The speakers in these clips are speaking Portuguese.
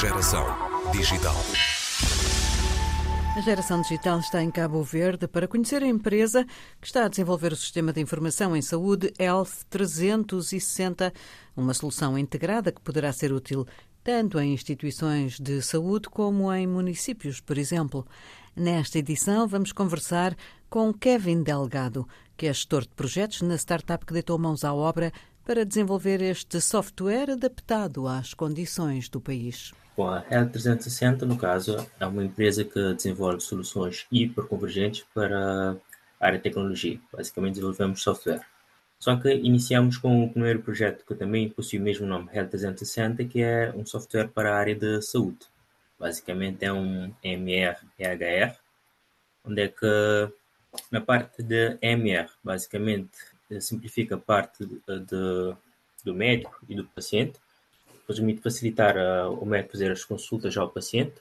Geração Digital. A geração digital está em Cabo Verde para conhecer a empresa que está a desenvolver o sistema de informação em saúde Health 360, uma solução integrada que poderá ser útil tanto em instituições de saúde como em municípios, por exemplo. Nesta edição, vamos conversar com Kevin Delgado, que é gestor de projetos na startup que deitou mãos à obra para desenvolver este software adaptado às condições do país. Bom, a Health 360, no caso, é uma empresa que desenvolve soluções hiperconvergentes para a área de tecnologia. Basicamente, desenvolvemos software. Só que iniciamos com o primeiro projeto que também possui o mesmo nome, Health 360, que é um software para a área de saúde. Basicamente é um MR-EHR, onde é que na parte de MR, basicamente simplifica a parte de, de, do médico e do paciente, permite facilitar uh, o médico fazer as consultas ao paciente,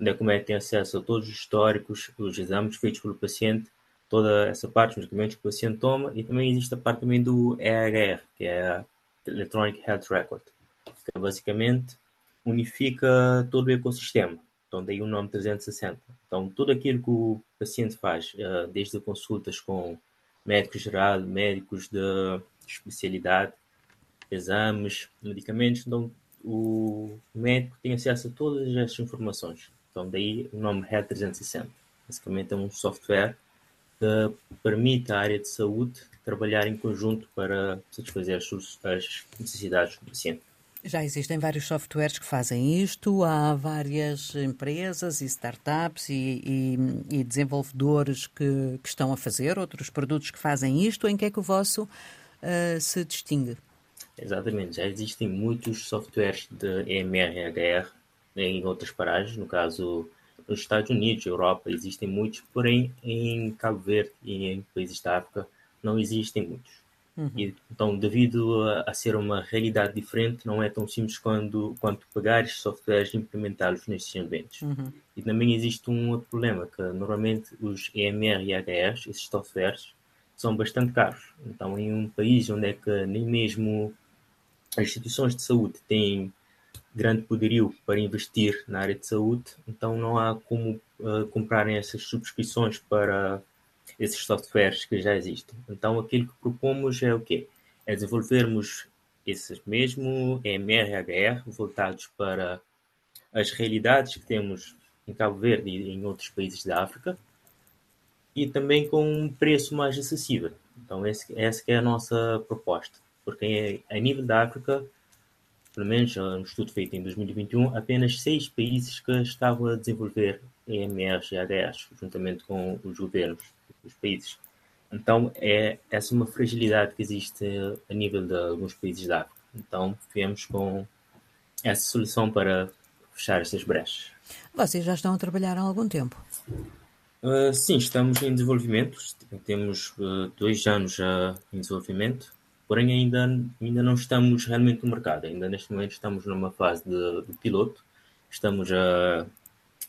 onde é que o médico tem acesso a todos os históricos, os exames feitos pelo paciente, toda essa parte, dos medicamentos que o paciente toma, e também existe a parte também do EHR, que é Electronic Health Record, que basicamente unifica todo o ecossistema. Então, daí o nome 360. Então, tudo aquilo que o paciente faz, uh, desde consultas com médico geral, médicos de especialidade, exames, medicamentos, então o médico tem acesso a todas essas informações. Então, daí o nome Health 360. Basicamente é um software que permite à área de saúde trabalhar em conjunto para satisfazer as necessidades do paciente. Já existem vários softwares que fazem isto, há várias empresas e startups e, e, e desenvolvedores que, que, estão a fazer, outros produtos que fazem isto. Em que é que o vosso uh, se distingue? Exatamente, já existem muitos softwares de EMR-HR em outras paragens, no caso nos Estados Unidos, Europa, existem muitos, porém em Cabo Verde e em países da África não existem muitos. Uhum. E, então, devido a, a, ser uma realidade diferente, não é tão simples quando, quanto pegar estes softwares e implementá-los nestes ambientes. Uhum. E também existe um outro problema, que normalmente os EMR e HRs, esses softwares, são bastante caros. Então, em um país onde é que nem mesmo as instituições de saúde têm grande poderio para investir na área de saúde, então não há como uh, comprarem essas subscrições para esses softwares que já existem. Então aquilo que propomos é o quê? É desenvolvermos esses mesmo MRHR voltados para as realidades que temos em Cabo Verde e em outros países da África e também com um preço mais acessível. Então esse, essa é a nossa proposta, porque a nível da África pelo menos um estudo feito em 2021, apenas seis países que estavam a desenvolver EMRs e ADRs, juntamente com os governos dos países. Então, é essa é uma fragilidade que existe a nível de alguns países da África. Então, viemos com essa solução para fechar essas brechas. Vocês já estão a trabalhar há algum tempo? Uh, sim, estamos em desenvolvimento. Temos uh, dois anos já em desenvolvimento porém ainda, ainda não estamos realmente no mercado. Ainda neste momento estamos numa fase de, de piloto, estamos a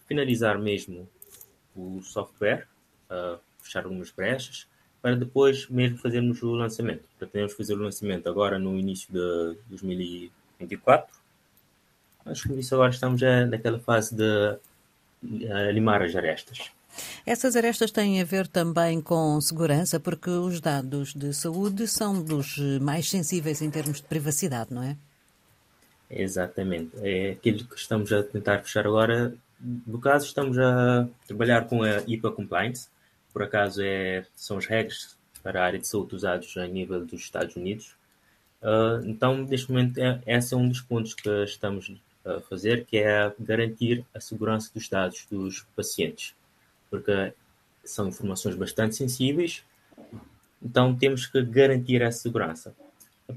finalizar mesmo o software, fechar algumas brechas, para depois mesmo fazermos o lançamento. Pretendemos fazer o lançamento agora no início de 2024. Mas como disse agora, estamos naquela fase de limar as arestas. Essas arestas têm a ver também com segurança, porque os dados de saúde são dos mais sensíveis em termos de privacidade, não é? Exatamente. É aquilo que estamos a tentar fechar agora. No caso, estamos a trabalhar com a IPA Compliance. Por acaso, é, são as regras para a área de saúde usados a nível dos Estados Unidos. Uh, então, neste momento, é, esse é um dos pontos que estamos a fazer, que é garantir a segurança dos dados dos pacientes porque são informações bastante sensíveis, então temos que garantir essa segurança.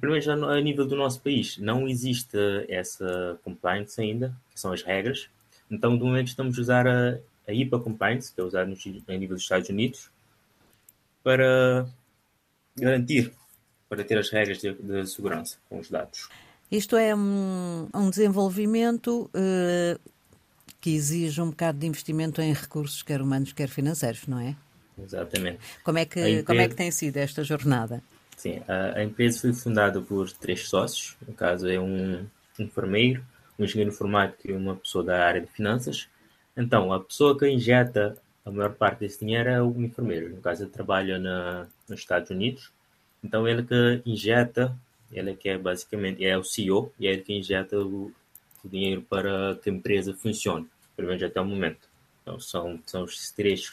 Pelo menos a nível do nosso país, não existe essa compliance ainda, que são as regras. Então, do momento, estamos a usar a, a IPA compliance, que é usada a nível dos Estados Unidos, para garantir, para ter as regras de, de segurança com os dados. Isto é um, um desenvolvimento uh, que exige um bocado de investimento em recursos, quer humanos, quer financeiros, não é? Exatamente. Como é que, empresa... como é que tem sido esta jornada? Sim, a, a, empresa foi fundada por três sócios, no caso é um enfermeiro, um engenheiro informático e uma pessoa da área de finanças. Então, a pessoa que injeta a maior parte desse dinheiro é o enfermeiro. No caso, ele trabalha na, nos Estados Unidos. Então, ele que injeta, ele que é basicamente é o CEO e é ele que injeta o, o dinheiro para que a empresa funcione, pelo menos até o momento. Então, são, são os três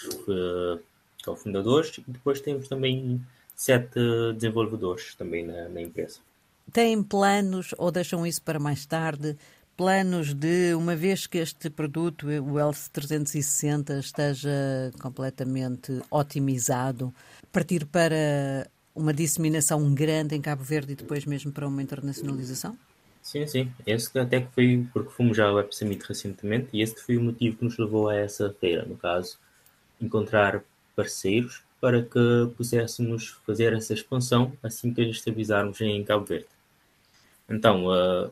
cofundadores e depois temos também sete desenvolvedores também na, na empresa. Têm planos ou deixam isso para mais tarde? Planos de, uma vez que este produto, o Health 360, esteja completamente otimizado, partir para uma disseminação grande em Cabo Verde e depois mesmo para uma internacionalização? Sim, sim. Esse até que foi porque fomos já ao Web Summit recentemente e esse foi o motivo que nos levou a essa feira, no caso, encontrar parceiros para que pudéssemos fazer essa expansão assim que estabilizarmos em Cabo Verde. Então, uh,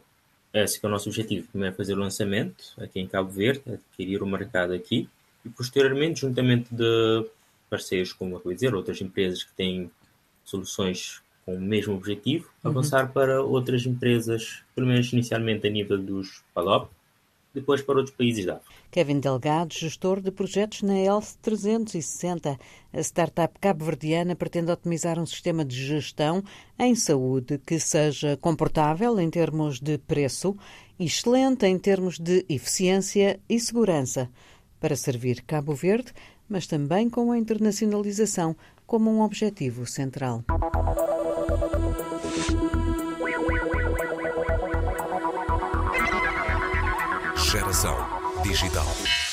esse é o nosso objetivo. Primeiro fazer o lançamento aqui em Cabo Verde, adquirir o mercado aqui e posteriormente, juntamente de parceiros, como eu vou dizer, outras empresas que têm soluções com o mesmo objetivo, uhum. avançar para outras empresas, pelo menos inicialmente a nível dos PALOP, depois para outros países da África. Kevin Delgado, gestor de projetos na Health 360. A startup cabo-verdiana pretende otimizar um sistema de gestão em saúde que seja confortável em termos de preço excelente em termos de eficiência e segurança, para servir Cabo Verde, mas também com a internacionalização como um objetivo central. Digital.